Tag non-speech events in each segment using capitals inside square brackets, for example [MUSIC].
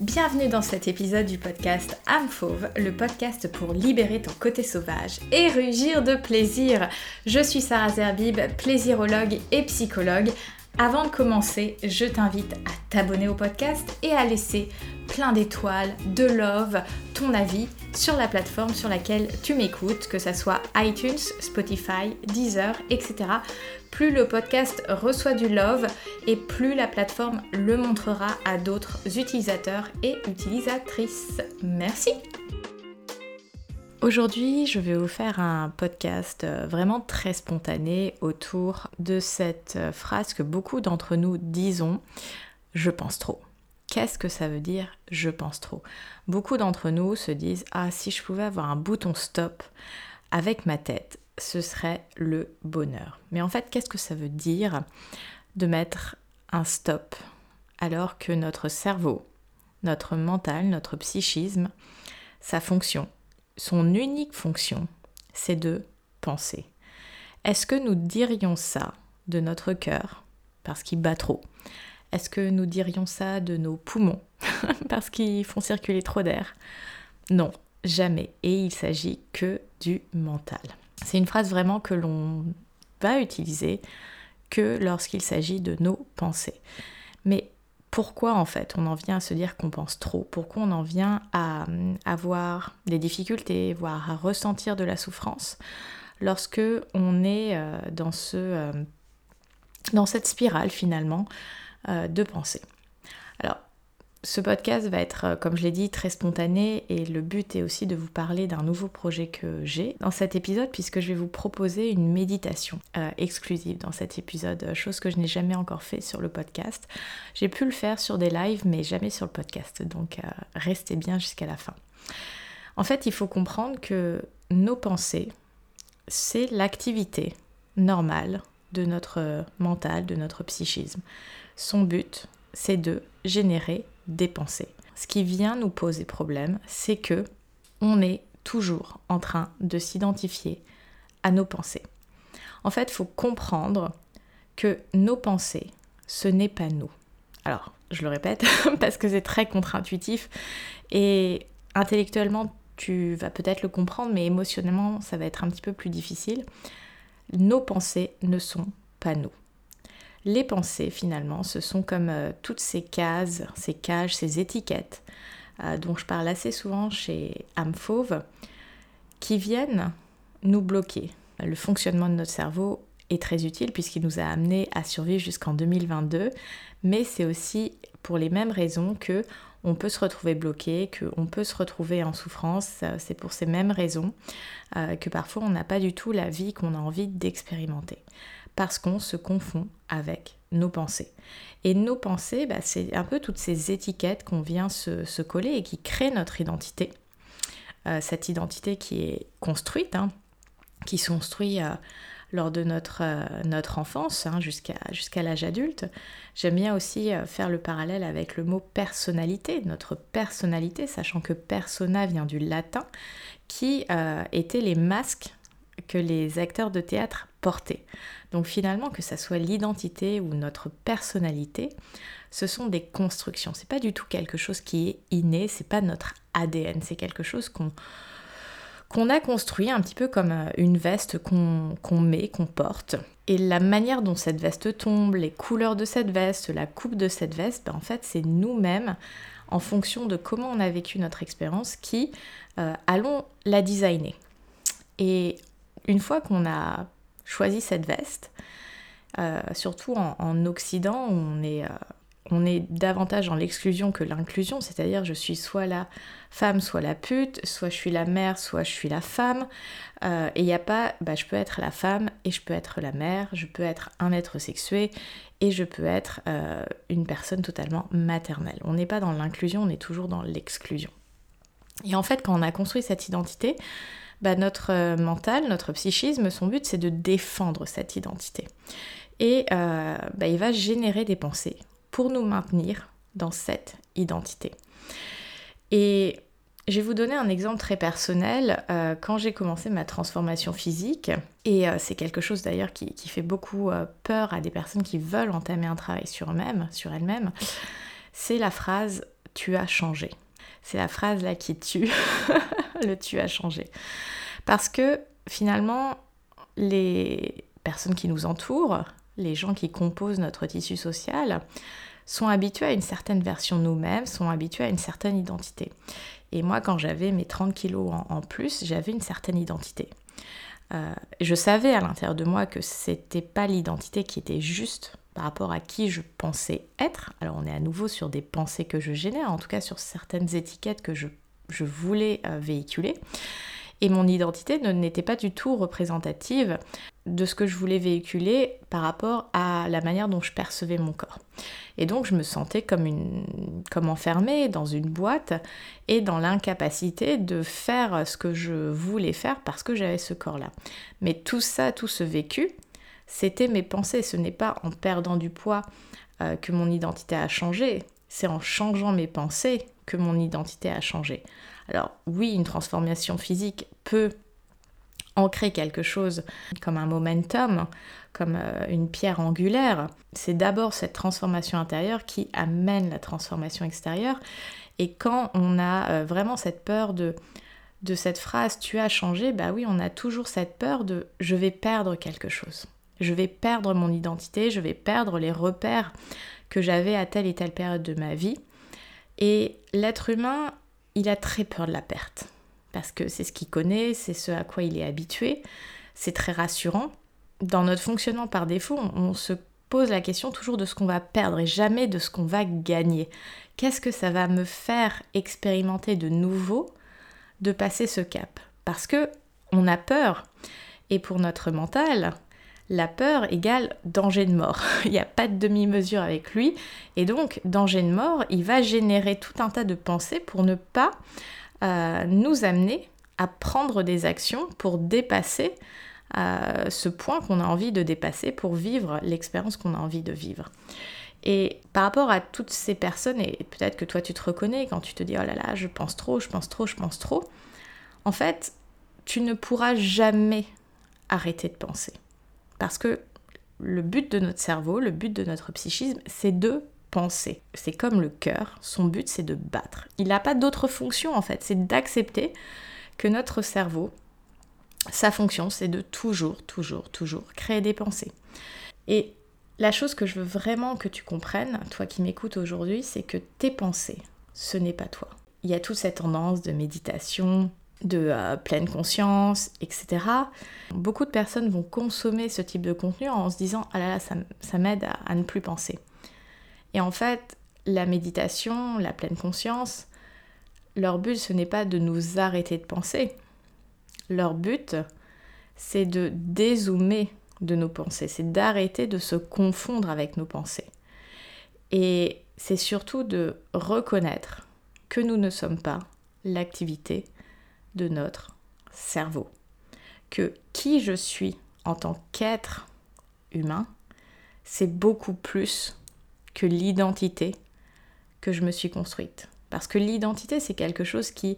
Bienvenue dans cet épisode du podcast Âme Fauve, le podcast pour libérer ton côté sauvage et rugir de plaisir. Je suis Sarah Zerbib, plaisirologue et psychologue. Avant de commencer, je t'invite à t'abonner au podcast et à laisser plein d'étoiles, de love, avis sur la plateforme sur laquelle tu m'écoutes, que ce soit iTunes, Spotify, Deezer, etc. Plus le podcast reçoit du love et plus la plateforme le montrera à d'autres utilisateurs et utilisatrices. Merci Aujourd'hui, je vais vous faire un podcast euh, vraiment très spontané autour de cette euh, phrase que beaucoup d'entre nous disons, je pense trop. Qu'est-ce que ça veut dire? Je pense trop Beaucoup d'entre nous se disent ah si je pouvais avoir un bouton stop avec ma tête, ce serait le bonheur. Mais en fait, qu'est-ce que ça veut dire de mettre un stop alors que notre cerveau, notre mental, notre psychisme, sa fonction son unique fonction, c'est de penser? Est-ce que nous dirions ça de notre cœur parce qu'il bat trop? Est-ce que nous dirions ça de nos poumons [LAUGHS] parce qu'ils font circuler trop d'air? Non, jamais. Et il s'agit que du mental. C'est une phrase vraiment que l'on va utiliser que lorsqu'il s'agit de nos pensées. Mais pourquoi en fait on en vient à se dire qu'on pense trop, pourquoi on en vient à avoir des difficultés, voire à ressentir de la souffrance lorsque on est euh, dans, ce, euh, dans cette spirale finalement de pensée. Alors ce podcast va être, euh, comme je l'ai dit, très spontané et le but est aussi de vous parler d'un nouveau projet que j'ai dans cet épisode puisque je vais vous proposer une méditation euh, exclusive dans cet épisode, euh, chose que je n'ai jamais encore fait sur le podcast. J'ai pu le faire sur des lives mais jamais sur le podcast, donc restez bien jusqu'à la fin. En fait, il faut comprendre que nos pensées, c'est l'activité normale de notre mental, de notre psychisme. Son but, c'est de générer des pensées. Ce qui vient nous poser problème, c'est que on est toujours en train de s'identifier à nos pensées. En fait, il faut comprendre que nos pensées, ce n'est pas nous. Alors, je le répète [LAUGHS] parce que c'est très contre-intuitif et intellectuellement, tu vas peut-être le comprendre, mais émotionnellement, ça va être un petit peu plus difficile. Nos pensées ne sont pas nous. Les pensées, finalement, ce sont comme euh, toutes ces cases, ces cages, ces étiquettes euh, dont je parle assez souvent chez âme qui viennent nous bloquer. Le fonctionnement de notre cerveau est très utile puisqu'il nous a amené à survivre jusqu'en 2022, mais c'est aussi pour les mêmes raisons que on peut se retrouver bloqué, qu'on peut se retrouver en souffrance. C'est pour ces mêmes raisons euh, que parfois on n'a pas du tout la vie qu'on a envie d'expérimenter parce qu'on se confond avec nos pensées. Et nos pensées, bah, c'est un peu toutes ces étiquettes qu'on vient se, coller et qui créent notre identité. Euh, cette identité qui est construite, hein, qui se construit euh, lors de notre, euh, enfance hein, jusqu'à l'âge adulte. J'aime bien aussi faire le parallèle avec le mot personnalité, notre personnalité, sachant que persona vient du latin, qui étaient les masques que les acteurs de théâtre portaient. Donc finalement, que ça soit l'identité ou notre personnalité, ce sont des constructions. C'est pas du tout quelque chose qui est inné, c'est pas notre ADN, c'est quelque chose qu'on qu'on a construit un petit peu comme euh, une veste qu'on met, qu'on porte. Et la manière dont cette veste tombe, les couleurs de cette veste, la coupe de cette veste, ben en fait c'est nous-mêmes, en fonction de comment on a vécu notre expérience, qui euh, allons la designer. Et une fois qu'on a choisi cette veste, euh, surtout en, Occident où on est, on est davantage dans l'exclusion que l'inclusion, c'est-à-dire je suis soit la femme, soit la pute, soit je suis la mère, soit je suis la femme, euh, et il n'y a pas, bah, je peux être la femme et je peux être la mère, je peux être un être sexué et je peux être une personne totalement maternelle. On n'est pas dans l'inclusion, on est toujours dans l'exclusion. Et en fait, quand on a construit cette identité, bah, notre euh, mental, notre psychisme, son but c'est de défendre cette identité. Et euh, bah, il va générer des pensées pour nous maintenir dans cette identité. Et je vais vous donner un exemple très personnel. Euh, quand j'ai commencé ma transformation physique, et c'est quelque chose d'ailleurs qui, fait beaucoup peur à des personnes qui veulent entamer un travail sur eux-mêmes, sur elles-mêmes, c'est la phrase tu as changé. C'est la phrase là qui tue, [LAUGHS] le tu as changé. Parce que finalement, les personnes qui nous entourent, les gens qui composent notre tissu social, sont habitués à une certaine version nous-mêmes, sont habitués à une certaine identité. Et moi, quand j'avais mes 30 kilos en, plus, j'avais une certaine identité. Euh, je savais à l'intérieur de moi que c'était pas l'identité qui était juste par rapport à qui je pensais être. Alors on est à nouveau sur des pensées que je génère, en tout cas sur certaines étiquettes que je, voulais euh, véhiculer. Et mon identité n'était pas du tout représentative de ce que je voulais véhiculer par rapport à la manière dont je percevais mon corps. Et donc je me sentais comme, une, comme enfermée dans une boîte et dans l'incapacité de faire ce que je voulais faire parce que j'avais ce corps-là. Mais tout ça, tout ce vécu, c'était mes pensées. Ce n'est pas en perdant du poids euh, que mon identité a changé, c'est en changeant mes pensées que mon identité a changé. Alors oui, une transformation physique peut ancrer quelque chose comme un momentum, comme euh, une pierre angulaire. C'est d'abord cette transformation intérieure qui amène la transformation extérieure. Et quand on a euh, vraiment cette peur de, de cette phrase tu as changé, bah oui, on a toujours cette peur de je vais perdre quelque chose. Je vais perdre mon identité, je vais perdre les repères que j'avais à telle et telle période de ma vie. Et l'être humain, il a très peur de la perte. Parce que c'est ce qu'il connaît, c'est ce à quoi il est habitué. C'est très rassurant. Dans notre fonctionnement par défaut, on se pose la question toujours de ce qu'on va perdre et jamais de ce qu'on va gagner. Qu'est-ce que ça va me faire expérimenter de nouveau de passer ce cap? Parce que on a peur. Et pour notre mental, la peur égale danger de mort. [LAUGHS] il n'y a pas de demi-mesure avec lui. Et donc, danger de mort, il va générer tout un tas de pensées pour ne pas euh, nous amener à prendre des actions pour dépasser euh, ce point qu'on a envie de dépasser pour vivre l'expérience qu'on a envie de vivre. Et par rapport à toutes ces personnes, et peut-être que toi tu te reconnais quand tu te dis oh là là, je pense trop, je pense trop, je pense trop, en fait, tu ne pourras jamais arrêter de penser. Parce que le but de notre cerveau, le but de notre psychisme, c'est de penser. C'est comme le cœur, son but c'est de battre. Il n'a pas d'autre fonction en fait, c'est d'accepter que notre cerveau, sa fonction c'est de toujours, toujours, toujours créer des pensées. Et la chose que je veux vraiment que tu comprennes, toi qui m'écoutes aujourd'hui, c'est que tes pensées, ce n'est pas toi. Il y a toute cette tendance de méditation, de euh, pleine conscience, etc. Beaucoup de personnes vont consommer ce type de contenu en se disant Ah là là, ça, m'aide à, ne plus penser. Et en fait, la méditation, la pleine conscience, leur but, ce n'est pas de nous arrêter de penser. Leur but, c'est de dézoomer de nos pensées, c'est d'arrêter de se confondre avec nos pensées. Et c'est surtout de reconnaître que nous ne sommes pas l'activité de notre cerveau. Que qui je suis en tant qu'être humain, c'est beaucoup plus que l'identité que je me suis construite. Parce que l'identité, c'est quelque chose qui,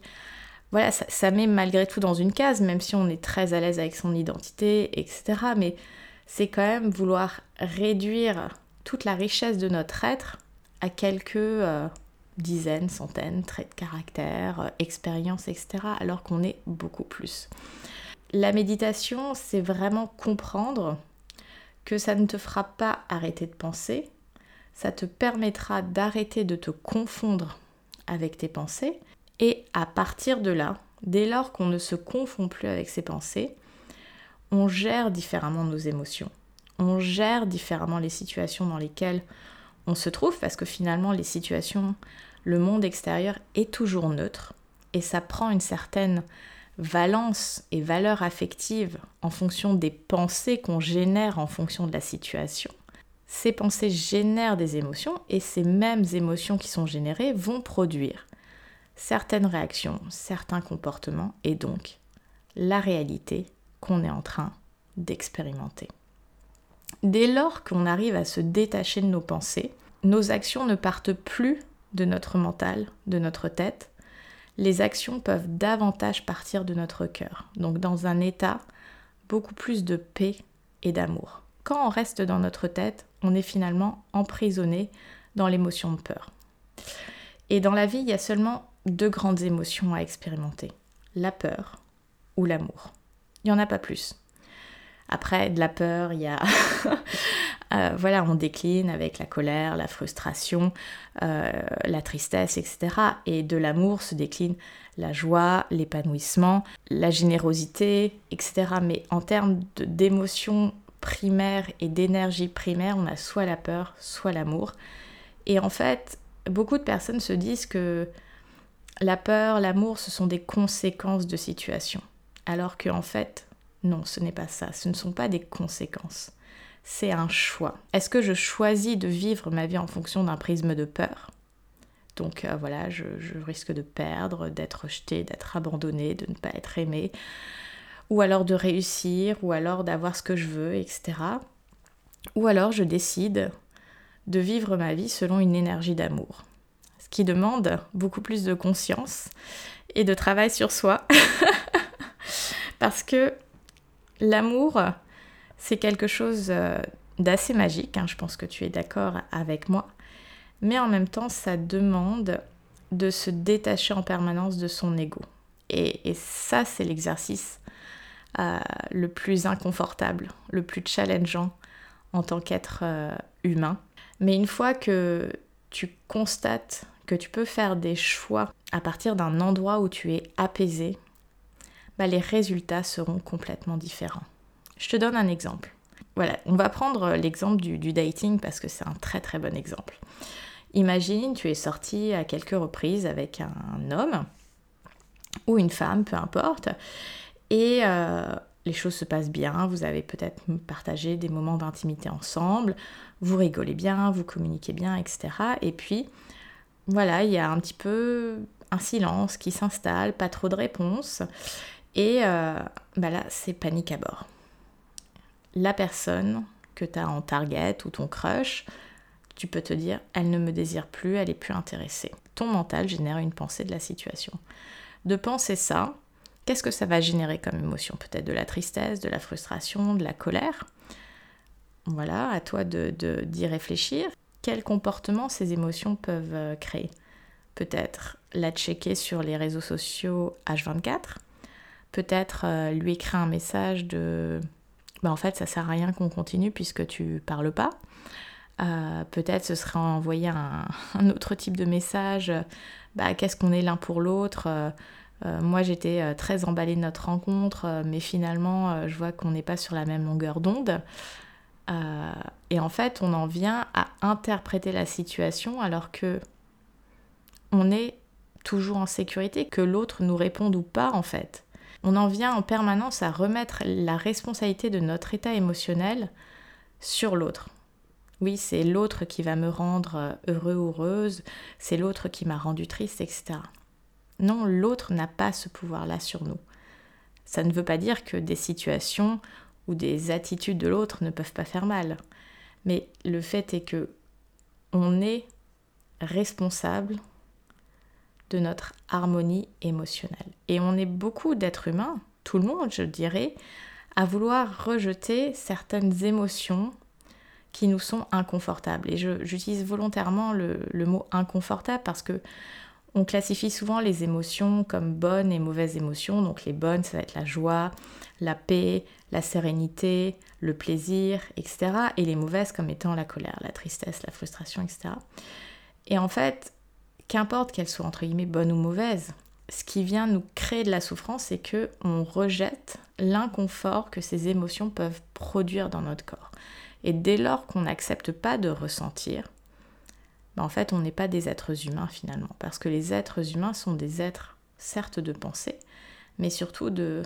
voilà, ça, met malgré tout dans une case, même si on est très à l'aise avec son identité, etc. Mais c'est quand même vouloir réduire toute la richesse de notre être à quelques euh, dizaines, centaines, traits de caractère, euh, expériences, etc. Alors qu'on est beaucoup plus. La méditation, c'est vraiment comprendre que ça ne te fera pas arrêter de penser, ça te permettra d'arrêter de te confondre avec tes pensées et à partir de là, dès lors qu'on ne se confond plus avec ses pensées, on gère différemment nos émotions. On gère différemment les situations dans lesquelles on se trouve parce que finalement les situations le monde extérieur est toujours neutre et ça prend une certaine valence et valeur affective en fonction des pensées qu'on génère en fonction de la situation. Ces pensées génèrent des émotions et ces mêmes émotions qui sont générées vont produire certaines réactions, certains comportements et donc la réalité qu'on est en train d'expérimenter. Dès lors qu'on arrive à se détacher de nos pensées, nos actions ne partent plus de notre mental, de notre tête, les actions peuvent davantage partir de notre cœur, donc dans un état beaucoup plus de paix et d'amour. Quand on reste dans notre tête, on est finalement emprisonné dans l'émotion de peur. Et dans la vie, il y a seulement deux grandes émotions à expérimenter, la peur ou l'amour. Il n'y en a pas plus. Après, de la peur, il y a... [LAUGHS] Euh, voilà, on décline avec la colère, la frustration, euh, la tristesse, etc. Et de l'amour se décline la joie, l'épanouissement, la générosité, etc. Mais en termes d'émotions primaires et d'énergie primaire, on a soit la peur, soit l'amour. Et en fait, beaucoup de personnes se disent que la peur, l'amour, ce sont des conséquences de situations. Alors qu'en en fait, non, ce n'est pas ça. Ce ne sont pas des conséquences. C'est un choix. Est-ce que je choisis de vivre ma vie en fonction d'un prisme de peur? Donc euh, voilà, je, risque de perdre, d'être rejeté, d'être abandonné, de ne pas être aimé, ou alors de réussir, ou alors d'avoir ce que je veux, etc. Ou alors je décide de vivre ma vie selon une énergie d'amour. Ce qui demande beaucoup plus de conscience et de travail sur soi. [LAUGHS] Parce que L'amour, c'est quelque chose euh, d'assez magique, hein, je pense que tu es d'accord avec moi, mais en même temps, ça demande de se détacher en permanence de son ego. Et, ça, c'est l'exercice euh, le plus inconfortable, le plus challengeant en tant qu'être euh, humain. Mais une fois que tu constates que tu peux faire des choix à partir d'un endroit où tu es apaisé, bah, les résultats seront complètement différents. Je te donne un exemple. Voilà, on va prendre l'exemple du, dating parce que c'est un très très bon exemple. Imagine, tu es sorti à quelques reprises avec un homme ou une femme, peu importe, et euh, les choses se passent bien, vous avez peut-être partagé des moments d'intimité ensemble, vous rigolez bien, vous communiquez bien, etc. Et puis, voilà, il y a un petit peu un silence qui s'installe, pas trop de réponses. Et euh, bah là, c'est panique à bord. La personne que tu as en target ou ton crush, tu peux te dire, elle ne me désire plus, elle est plus intéressée. Ton mental génère une pensée de la situation. De penser ça, qu'est-ce que ça va générer comme émotion? Peut-être de la tristesse, de la frustration, de la colère? Voilà, à toi d'y de, réfléchir. Quel comportement ces émotions peuvent euh, créer? Peut-être la checker sur les réseaux sociaux H24 peut-être euh, lui écrire un message de bah, en fait ça sert à rien qu'on continue puisque tu parles pas. Euh, peut-être ce serait envoyer un, [LAUGHS] autre type de message, bah, qu'est-ce qu'on est l'un pour l'autre. Euh, moi j'étais très emballée de notre rencontre, mais finalement je vois qu'on n'est pas sur la même longueur d'onde. et en fait on en vient à interpréter la situation alors que on est toujours en sécurité, que l'autre nous réponde ou pas en fait on en vient en permanence à remettre la responsabilité de notre état émotionnel sur l'autre. Oui, c'est l'autre qui va me rendre euh, heureux ou heureuse, c'est l'autre qui m'a rendu triste, etc. Non, l'autre n'a pas ce pouvoir-là sur nous. Ça ne veut pas dire que des situations ou des attitudes de l'autre ne peuvent pas faire mal. Mais le fait est que on est responsable de notre harmonie émotionnelle. Et on est beaucoup d'êtres humains, tout le monde je dirais, à vouloir rejeter certaines émotions qui nous sont inconfortables. Et j'utilise volontairement le, mot inconfortable parce que on classifie souvent les émotions comme bonnes et mauvaises émotions. Donc les bonnes, ça va être la joie, la paix, la sérénité, le plaisir, etc. Et les mauvaises comme étant la colère, la tristesse, la frustration, etc. Et en fait, qu'importe qu'elle soit entre guillemets bonne ou mauvaise, ce qui vient nous créer de la souffrance, c'est que on rejette l'inconfort que ces émotions peuvent produire dans notre corps. Et dès lors qu'on n'accepte pas de ressentir, en fait, on n'est pas des êtres humains finalement, parce que les êtres humains sont des êtres, certes de pensée, mais surtout de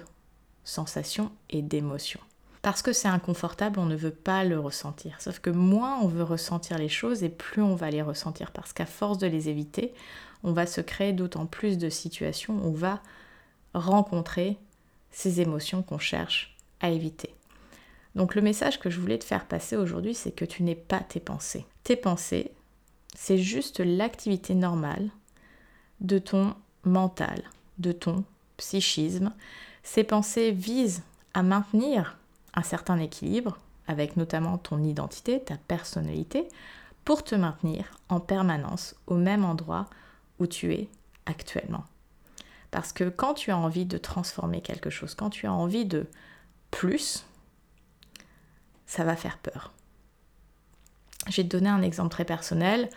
sensations et d'émotions. Parce que c'est inconfortable, on ne veut pas le ressentir. Sauf que moins on veut ressentir les choses et plus on va les ressentir. Parce qu'à force de les éviter, on va se créer d'autant plus de situations on va rencontrer ces émotions qu'on cherche à éviter. Donc le message que je voulais te faire passer aujourd'hui, c'est que tu n'es pas tes pensées. Tes pensées, c'est juste l'activité normale de ton mental, de ton psychisme. Ces pensées visent à maintenir un certain équilibre, avec notamment ton identité, ta personnalité, pour te maintenir en permanence au même endroit où tu es actuellement. Parce que quand tu as envie de transformer quelque chose, quand tu as envie de plus, ça va faire peur. Je vais te donner un exemple très personnel.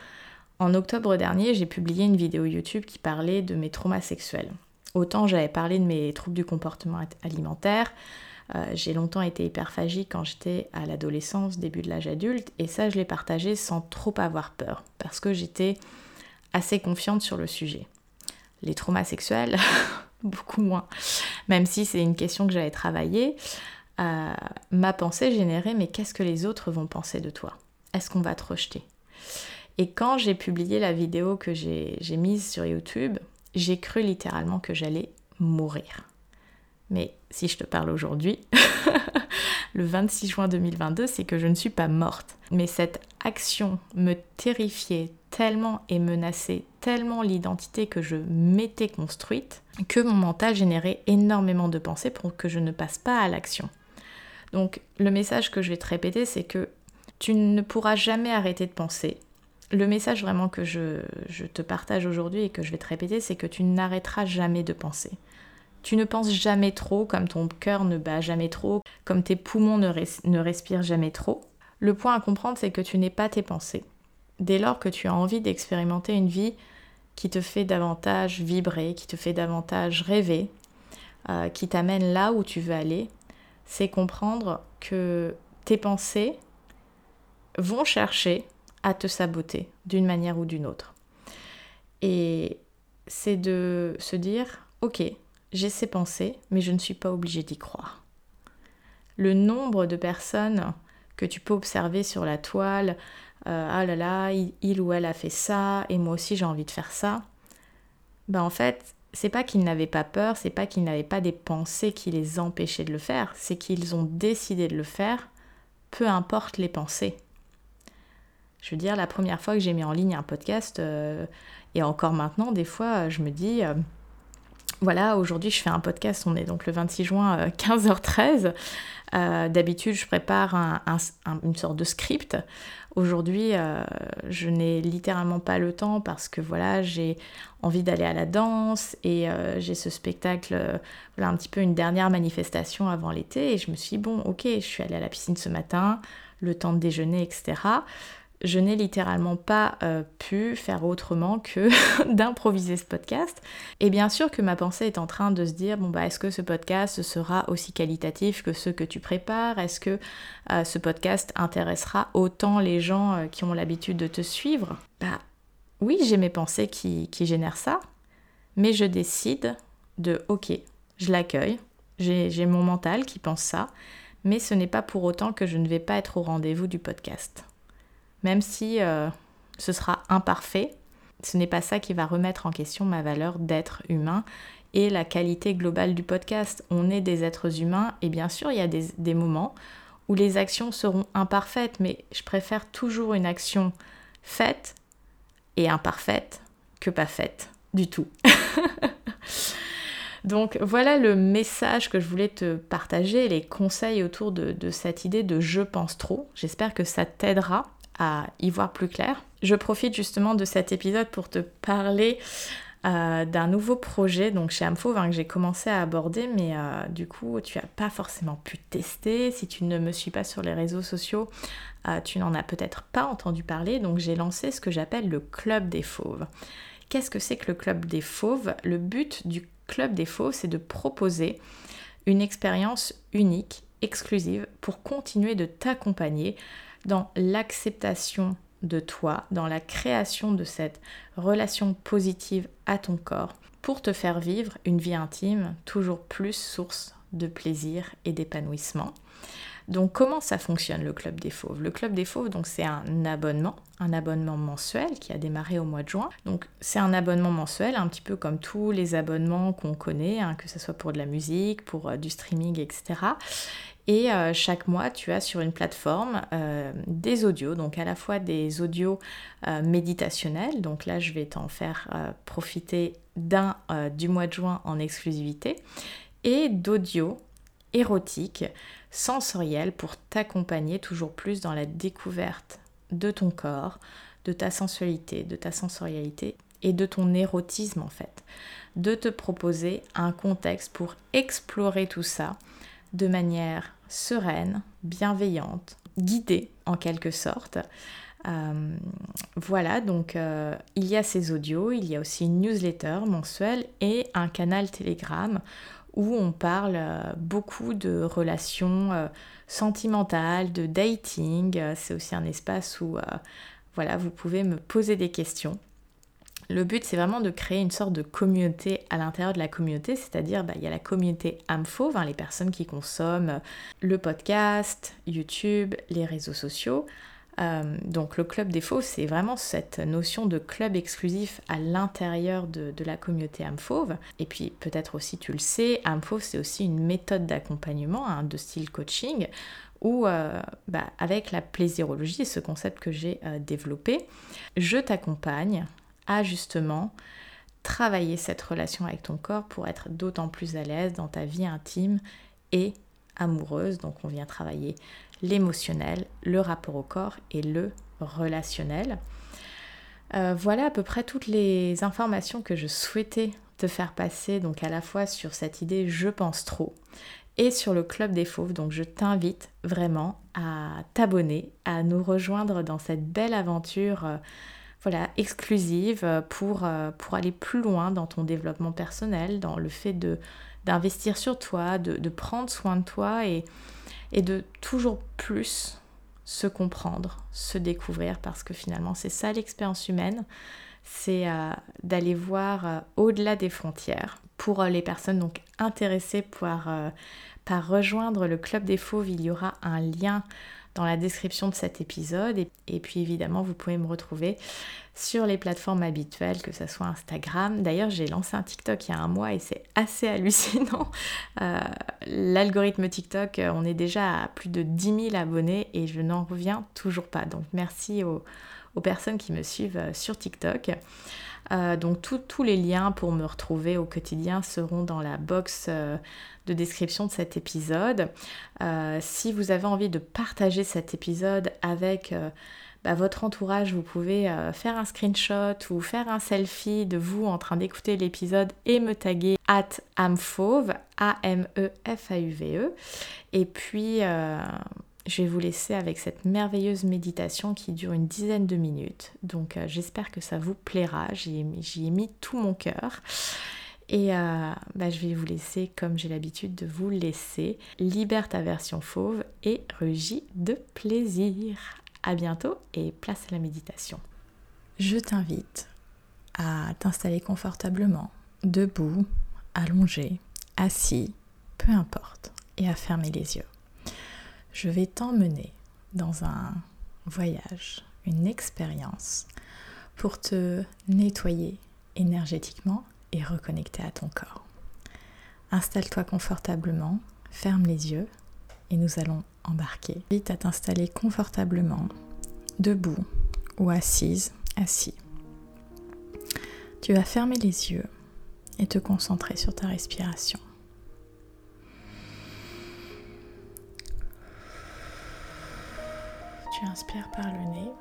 En octobre dernier, j'ai publié une vidéo YouTube qui parlait de mes traumas sexuels. Autant j'avais parlé de mes troubles du comportement alimentaire, euh, j'ai longtemps été hyperphagique quand j'étais à l'adolescence, début de l'âge adulte, et ça je l'ai partagé sans trop avoir peur, parce que j'étais assez confiante sur le sujet. Les traumas sexuels, [LAUGHS] beaucoup moins. Même si c'est une question que j'avais travaillée, euh, ma pensée générait mais qu'est-ce que les autres vont penser de toi? Est-ce qu'on va te rejeter Et quand j'ai publié la vidéo que j'ai mise sur YouTube, j'ai cru littéralement que j'allais mourir. Mais si je te parle aujourd'hui, [LAUGHS] le 26 juin 2022, c'est que je ne suis pas morte. Mais cette action me terrifiait tellement et menaçait tellement l'identité que je m'étais construite que mon mental générait énormément de pensées pour que je ne passe pas à l'action. Donc le message que je vais te répéter, c'est que tu ne pourras jamais arrêter de penser. Le message vraiment que je, je te partage aujourd'hui et que je vais te répéter, c'est que tu n'arrêteras jamais de penser. Tu ne penses jamais trop, comme ton cœur ne bat jamais trop, comme tes poumons ne, respirent jamais trop. Le point à comprendre, c'est que tu n'es pas tes pensées. Dès lors que tu as envie d'expérimenter une vie qui te fait davantage vibrer, qui te fait davantage rêver, euh, qui t'amène là où tu veux aller, c'est comprendre que tes pensées vont chercher à te saboter d'une manière ou d'une autre. Et c'est de se dire, ok, j'ai ces pensées, mais je ne suis pas obligée d'y croire. Le nombre de personnes que tu peux observer sur la toile, euh, ah là là, il, ou elle a fait ça, et moi aussi j'ai envie de faire ça, ben en fait, c'est pas qu'ils n'avaient pas peur, c'est pas qu'ils n'avaient pas des pensées qui les empêchaient de le faire, c'est qu'ils ont décidé de le faire, peu importe les pensées. Je veux dire, la première fois que j'ai mis en ligne un podcast, euh, et encore maintenant, des fois, je me dis, euh, voilà, aujourd'hui je fais un podcast, on est donc le 26 juin 15h13. Euh, euh, d'habitude je prépare une sorte de script. Aujourd'hui euh, je n'ai littéralement pas le temps parce que voilà j'ai envie d'aller à la danse et j'ai ce spectacle, voilà un petit peu une dernière manifestation avant l'été et je me suis dit bon ok je suis allée à la piscine ce matin, le temps de déjeuner etc je n'ai littéralement pas euh, pu faire autrement que [LAUGHS] d'improviser ce podcast. Et bien sûr que ma pensée est en train de se dire, bon bah est-ce que ce podcast sera aussi qualitatif que ceux que tu prépares? Est-ce que euh, ce podcast intéressera autant les gens euh, qui ont l'habitude de te suivre? Bah oui, j'ai mes pensées qui, qui génèrent ça, mais je décide de, ok, je l'accueille, j'ai mon mental qui pense ça, mais ce n'est pas pour autant que je ne vais pas être au rendez-vous du podcast. Même si euh, ce sera imparfait, ce n'est pas ça qui va remettre en question ma valeur d'être humain et la qualité globale du podcast. On est des êtres humains et bien sûr il y a des, moments où les actions seront imparfaites, mais je préfère toujours une action faite et imparfaite que pas faite du tout. [LAUGHS] Donc voilà le message que je voulais te partager, les conseils autour de cette idée de je pense trop. J'espère que ça t'aidera à y voir plus clair. Je profite justement de cet épisode pour te parler euh, d'un nouveau projet donc chez Amfauve hein, que j'ai commencé à aborder mais euh, du coup tu n'as pas forcément pu tester. Si tu ne me suis pas sur les réseaux sociaux euh, tu n'en as peut-être pas entendu parler. Donc j'ai lancé ce que j'appelle le club des fauves. Qu'est-ce que c'est que le club des fauves? Le but du club des fauves c'est de proposer une expérience unique exclusive pour continuer de t'accompagner dans l'acceptation de toi, dans la création de cette relation positive à ton corps, pour te faire vivre une vie intime toujours plus source de plaisir et d'épanouissement. Donc comment ça fonctionne le Club des Fauves? Le Club des Fauves, donc c'est un abonnement, un abonnement mensuel qui a démarré au mois de juin. Donc c'est un abonnement mensuel, un petit peu comme tous les abonnements qu'on connaît, hein, que ce soit pour de la musique, pour euh, du streaming, etc. Et euh, chaque mois, tu as sur une plateforme euh, des audios, donc à la fois des audios euh, méditationnels, donc là je vais t'en faire profiter d'un du mois de juin en exclusivité, et d'audios érotiques, sensoriels, pour t'accompagner toujours plus dans la découverte de ton corps, de ta sensualité, de ta sensorialité et de ton érotisme en fait, de te proposer un contexte pour explorer tout ça de manière sereine, bienveillante, guidée en quelque sorte. Euh, voilà, donc euh, il y a ces audios, il y a aussi une newsletter mensuelle et un canal Telegram où on parle euh, beaucoup de relations sentimentales, de dating. C'est aussi un espace où voilà, vous pouvez me poser des questions. Le but, c'est vraiment de créer une sorte de communauté à l'intérieur de la communauté, c'est-à-dire bah, il y a la communauté AMFO, les personnes qui consomment le podcast, YouTube, les réseaux sociaux. Euh, donc le club des fauves, c'est vraiment cette notion de club exclusif à l'intérieur de, la communauté AMFauve. Et puis peut-être aussi tu le sais, AMFauve c'est aussi une méthode d'accompagnement hein, de style coaching où euh, bah, avec la plaisirologie, ce concept que j'ai euh, développé, je t'accompagne à justement travailler cette relation avec ton corps pour être d'autant plus à l'aise dans ta vie intime et amoureuse. Donc on vient travailler l'émotionnel, le rapport au corps et le relationnel. Euh, voilà à peu près toutes les informations que je souhaitais te faire passer, donc à la fois sur cette idée je pense trop et sur le club des fauves. Donc je t'invite vraiment à t'abonner, à nous rejoindre dans cette belle aventure euh, voilà, exclusive euh, pour, euh, pour aller plus loin dans ton développement personnel, dans le fait de d'investir sur toi, de, prendre soin de toi et, et de toujours plus se comprendre, se découvrir, parce que finalement c'est ça l'expérience humaine, c'est euh, d'aller voir au-delà des frontières. Pour les personnes donc intéressées par, par rejoindre le Club des Fauves, il y aura un lien dans la description de cet épisode. Et, puis évidemment, vous pouvez me retrouver sur les plateformes habituelles, que ce soit Instagram. D'ailleurs, j'ai lancé un TikTok il y a un mois et c'est assez hallucinant. [LAUGHS] Euh, l'algorithme TikTok, on est déjà à plus de 10 000 abonnés et je n'en reviens toujours pas. Donc merci aux, aux personnes qui me suivent euh, sur TikTok. Euh, donc tous les liens pour me retrouver au quotidien seront dans la box euh, de description de cet épisode. Euh, si vous avez envie de partager cet épisode avec bah, votre entourage, vous pouvez faire un screenshot ou faire un selfie de vous en train d'écouter l'épisode et me taguer at amfauve, A-M-E-F-A-U-V-E. -E. Et puis je vais vous laisser avec cette merveilleuse méditation qui dure une dizaine de minutes. Donc euh, j'espère que ça vous plaira. J'y ai, mis tout mon cœur. Et euh, bah, je vais vous laisser, comme j'ai l'habitude de vous laisser, libère ta version fauve et rugis de plaisir. À bientôt et place à la méditation. Je t'invite à t'installer confortablement, debout, allongé, assis, peu importe, et à fermer les yeux je vais t'emmener dans un voyage, une expérience pour te nettoyer énergétiquement et reconnecter à ton corps. Installe-toi confortablement, ferme les yeux et nous allons embarquer. Vite à t'installer confortablement, debout ou assise, assis. Tu vas fermer les yeux et te concentrer sur ta respiration. Tu inspires par le nez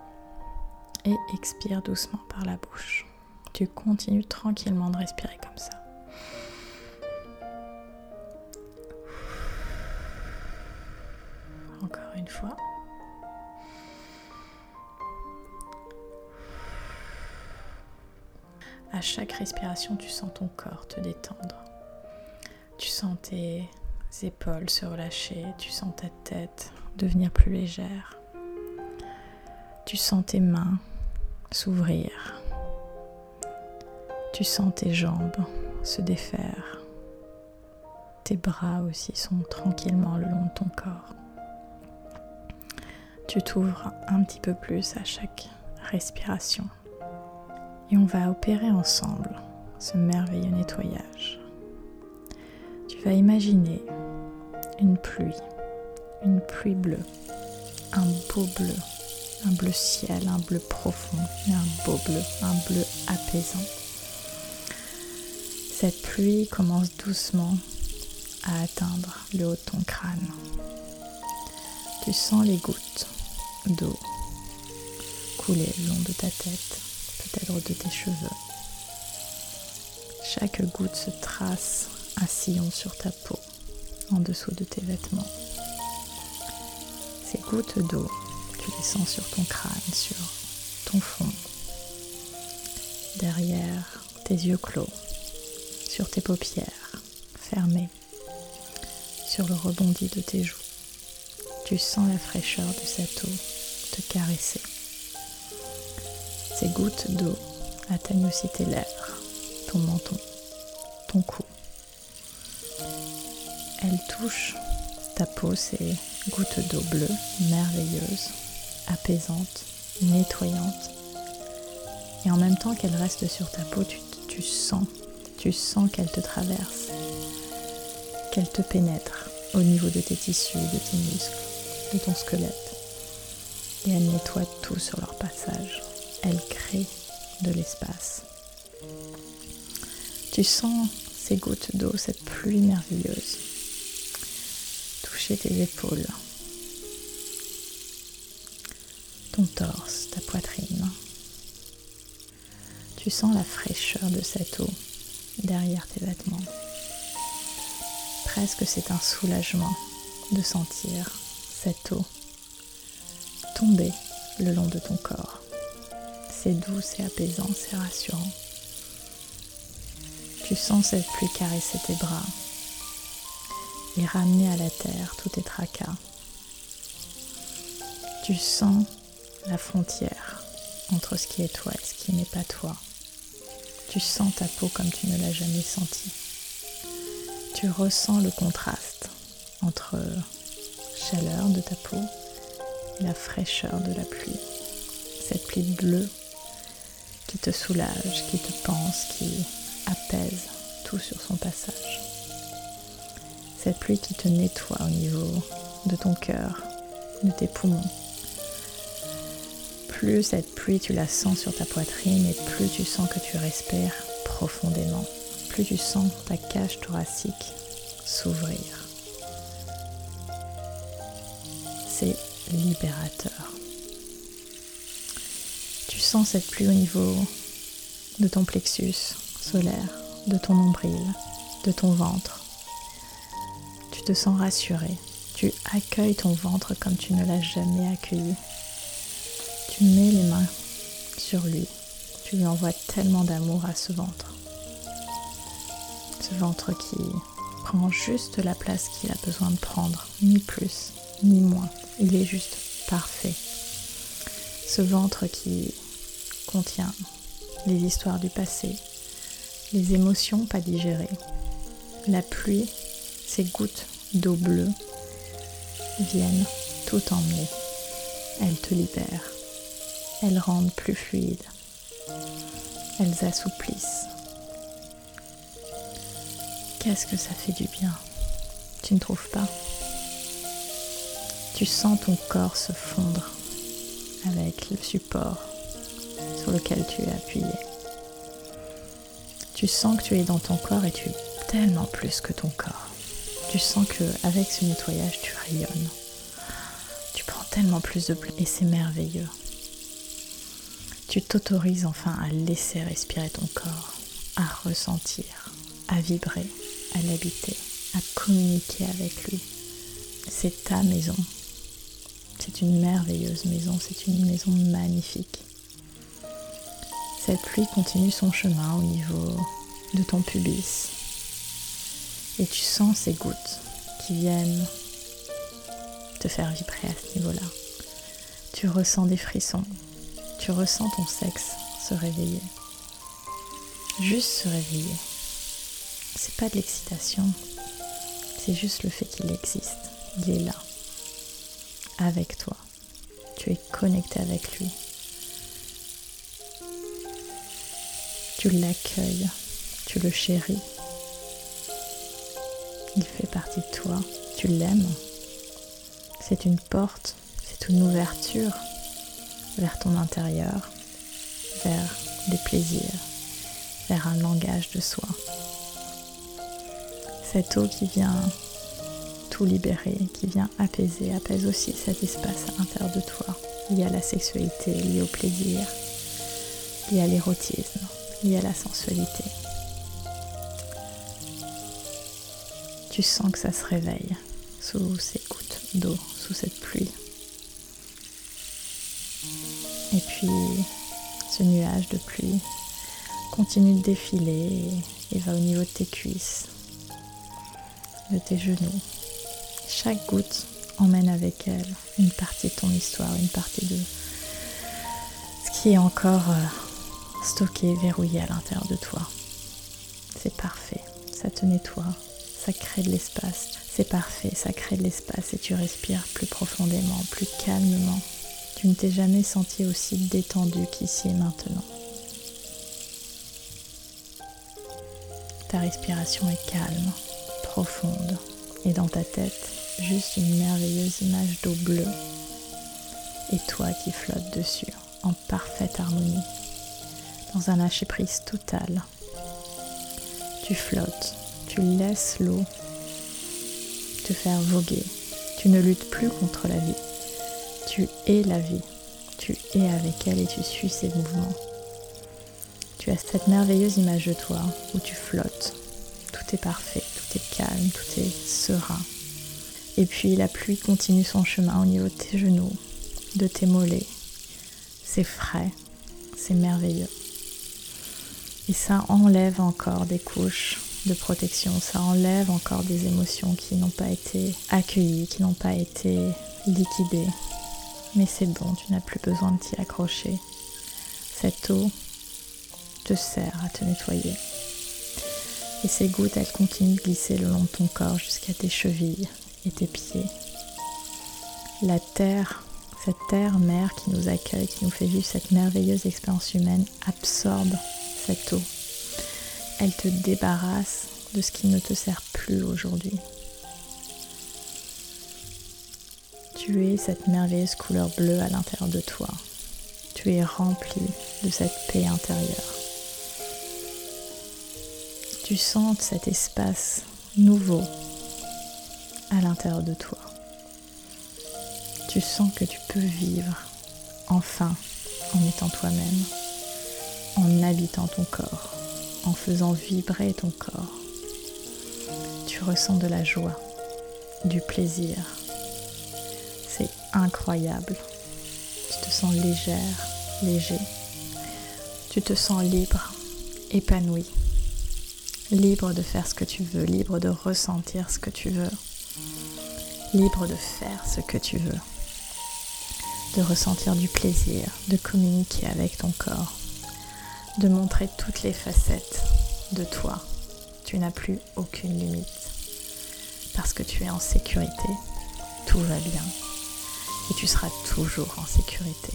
et expires doucement par la bouche. Tu continues tranquillement de respirer comme ça. Encore une fois. À chaque respiration, tu sens ton corps te détendre. Tu sens tes épaules se relâcher, tu sens ta tête devenir plus légère. Tu sens tes mains s'ouvrir. Tu sens tes jambes se défaire. Tes bras aussi sont tranquillement le long de ton corps. Tu t'ouvres un petit peu plus à chaque respiration. Et on va opérer ensemble ce merveilleux nettoyage. Tu vas imaginer une pluie, une pluie bleue, un beau bleu un bleu ciel, un bleu profond un beau bleu, un bleu apaisant. Cette pluie commence doucement à atteindre le haut de ton crâne. Tu sens les gouttes d'eau couler le long de ta tête, peut-être de tes cheveux. Chaque goutte se trace un sillon sur ta peau, en dessous de tes vêtements. Ces gouttes d'eau, sens sur ton crâne, sur ton front, derrière tes yeux clos, sur tes paupières fermées, sur le rebondi de tes joues. Tu sens la fraîcheur de cette eau te caresser. Ces gouttes d'eau atteignent aussi tes lèvres, ton menton, ton cou. Elles touchent ta peau, ces gouttes d'eau bleues, merveilleuses, apaisantes, nettoyantes. Et en même temps qu'elles restent sur ta peau, tu, sens, tu sens qu'elles te traversent, qu'elles te pénètrent au niveau de tes tissus, de tes muscles, de ton squelette. Et elles nettoient tout sur leur passage. Elles créent de l'espace. Tu sens ces gouttes d'eau, cette pluie merveilleuse, toucher tes épaules, ton torse, ta poitrine. Tu sens la fraîcheur de cette eau derrière tes vêtements. Presque c'est un soulagement de sentir cette eau tomber le long de ton corps. C'est doux, c'est apaisant, c'est rassurant. Tu sens cette pluie caresser tes bras et ramener à la terre tous tes tracas. Tu sens la frontière entre ce qui est toi et ce qui n'est pas toi. Tu sens ta peau comme tu ne l'as jamais senti. Tu ressens le contraste entre chaleur de ta peau et la fraîcheur de la pluie. Cette pluie bleue qui te soulage, qui te pense, qui apaise tout sur son passage. Cette pluie qui te nettoie au niveau de ton cœur, de tes poumons. Plus cette pluie tu la sens sur ta poitrine et plus tu sens que tu respires profondément. Plus tu sens ta cage thoracique s'ouvrir. C'est libérateur. Tu sens cette pluie au niveau de ton plexus solaire, de ton nombril, de ton ventre. Tu te sens rassuré. Tu accueilles ton ventre comme tu ne l'as jamais accueilli. Tu mets les mains sur lui. Tu lui envoies tellement d'amour à ce ventre. Ce ventre qui prend juste la place qu'il a besoin de prendre, ni plus, ni moins. Il est juste parfait. Ce ventre qui contient les histoires du passé, les émotions pas digérées, la pluie, ces gouttes d'eau bleue viennent tout emmener. Elles te libèrent, elles rendent plus fluide, elles assouplissent. Qu'est-ce que ça fait du bien? Tu ne trouves pas? Tu sens ton corps se fondre avec le support sur lequel tu es appuyé. Tu sens que tu es dans ton corps et tu es tellement plus que ton corps. Tu sens que avec ce nettoyage, tu rayonnes. Tu prends tellement plus de plaisir et c'est merveilleux. Tu t'autorises enfin à laisser respirer ton corps, à ressentir, à vibrer, à l'habiter, à communiquer avec lui. C'est ta maison. C'est une merveilleuse maison, c'est une maison magnifique. Cette pluie continue son chemin au niveau de ton pubis. Et tu sens ces gouttes qui viennent te faire vibrer à ce niveau-là. Tu ressens des frissons. Tu ressens ton sexe se réveiller. Juste se réveiller. C'est pas de l'excitation. C'est juste le fait qu'il existe. Il est là. Avec toi. Tu es connecté avec lui. Tu l'accueilles, tu le chéris. Il fait partie de toi, tu l'aimes. C'est une porte, c'est une ouverture vers ton intérieur, vers des plaisirs, vers un langage de soi. Cette eau qui vient tout libérer, qui vient apaiser, apaise aussi cet espace à de toi, lié à la sexualité, lié au plaisir, lié à l'érotisme, lié à la sensualité. Tu sens que ça se réveille sous ces gouttes d'eau, sous cette pluie. Et puis ce nuage de pluie continue de défiler et, va au niveau de tes cuisses, de tes genoux. Chaque goutte emmène avec elle une partie de ton histoire, une partie de ce qui est encore euh, stocké, verrouillé à l'intérieur de toi. C'est parfait, ça te nettoie, ça crée de l'espace. C'est parfait, ça crée de l'espace et tu respires plus profondément, plus calmement. Tu ne t'es jamais senti aussi détendu qu'ici et maintenant. Ta respiration est calme, profonde, et dans ta tête, juste une merveilleuse image d'eau bleue, et toi qui flottes dessus, en parfaite harmonie, dans un lâcher-prise total. Tu flottes, tu laisses l'eau te faire voguer, tu ne luttes plus contre la vie, tu es la vie, tu es avec elle et tu suis ses mouvements. Tu as cette merveilleuse image de toi où tu flottes. Tout est parfait, tout est calme, tout est serein. Et puis la pluie continue son chemin au niveau de tes genoux, de tes mollets. C'est frais, c'est merveilleux. Et ça enlève encore des couches de protection, ça enlève encore des émotions qui n'ont pas été accueillies, qui n'ont pas été liquidées, mais c'est bon, tu n'as plus besoin de t'y accrocher. Cette eau te sert à te nettoyer. Et ces gouttes, elles continuent de glisser le long de ton corps jusqu'à tes chevilles et tes pieds. La terre, cette terre mère qui nous accueille, qui nous fait vivre cette merveilleuse expérience humaine, absorbe cette eau. Elle te débarrasse de ce qui ne te sert plus aujourd'hui. Tu es cette merveilleuse couleur bleue à l'intérieur de toi. Tu es rempli de cette paix intérieure. Tu sens cet espace nouveau à l'intérieur de toi. Tu sens que tu peux vivre enfin en étant toi-même, en habitant ton corps, en faisant vibrer ton corps. Tu ressens de la joie, du plaisir, incroyable. Tu te sens légère, léger. Tu te sens libre, épanoui. Libre de faire ce que tu veux, libre de ressentir ce que tu veux. Libre de faire ce que tu veux. De ressentir du plaisir, de communiquer avec ton corps. De montrer toutes les facettes de toi. Tu n'as plus aucune limite. Parce que tu es en sécurité. Tout va bien et tu seras toujours en sécurité.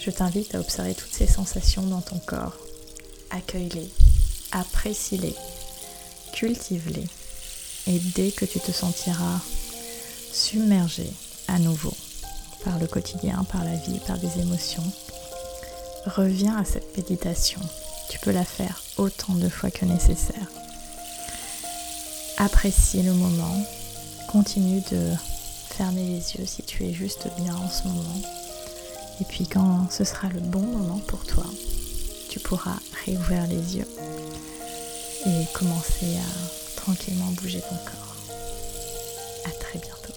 Je t'invite à observer toutes ces sensations dans ton corps. Accueille-les, apprécie-les, cultive-les. Et dès que tu te sentiras submergé à nouveau par le quotidien, par la vie, par des émotions, reviens à cette méditation. Tu peux la faire autant de fois que nécessaire. Apprécie le moment, continue de fermer les yeux si tu es juste bien en ce moment. Et puis quand ce sera le bon moment pour toi, tu pourras réouvrir les yeux et commencer à tranquillement bouger ton corps. À très bientôt.